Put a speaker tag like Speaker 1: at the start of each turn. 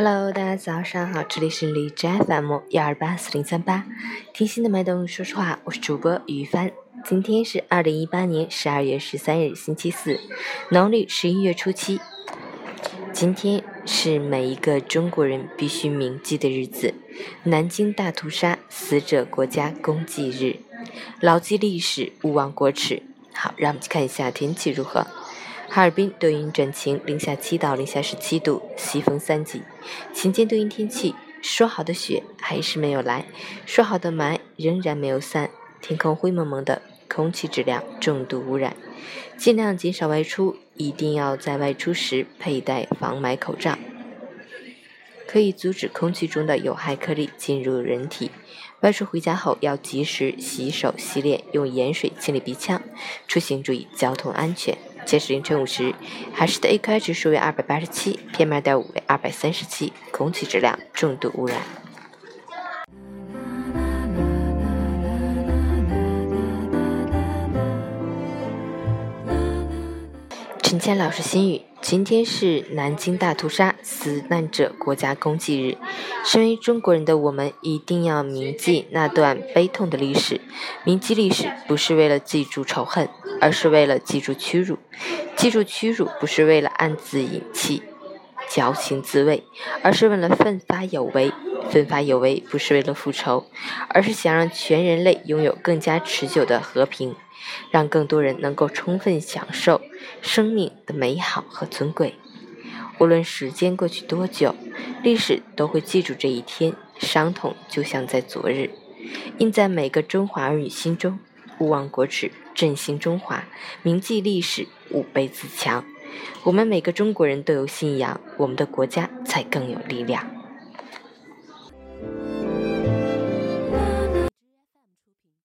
Speaker 1: Hello，大家早上好，这里是荔枝 FM 幺二八四零三八，听心的脉动，说实话，我是主播于帆。今天是二零一八年十二月十三日，星期四，农历十一月初七。今天是每一个中国人必须铭记的日子——南京大屠杀死者国家公祭日。牢记历史，勿忘国耻。好，让我们去看一下天气如何。哈尔滨多云转晴，零下七到零下十七度，西风三级。晴间多云天气，说好的雪还是没有来，说好的霾仍然没有散，天空灰蒙蒙的，空气质量重度污染，尽量减少外出，一定要在外出时佩戴防霾口罩，可以阻止空气中的有害颗粒进入人体。外出回家后要及时洗手洗脸，用盐水清理鼻腔。出行注意交通安全。截止凌晨五时，海市的 AQI 指数为二百八十七，PM 二点五为二百三十七，空气质量重度污染。陈谦老师心语：今天是南京大屠杀死难者国家公祭日，身为中国人的我们一定要铭记那段悲痛的历史。铭记历史不是为了记住仇恨，而是为了记住屈辱。记住屈辱不是为了暗自隐气、矫情自慰，而是为了奋发有为。奋发有为不是为了复仇，而是想让全人类拥有更加持久的和平。让更多人能够充分享受生命的美好和尊贵。无论时间过去多久，历史都会记住这一天，伤痛就像在昨日，印在每个中华儿女心中。勿忘国耻，振兴中华，铭记历史，吾辈自强。我们每个中国人都有信仰，我们的国家才更有力量。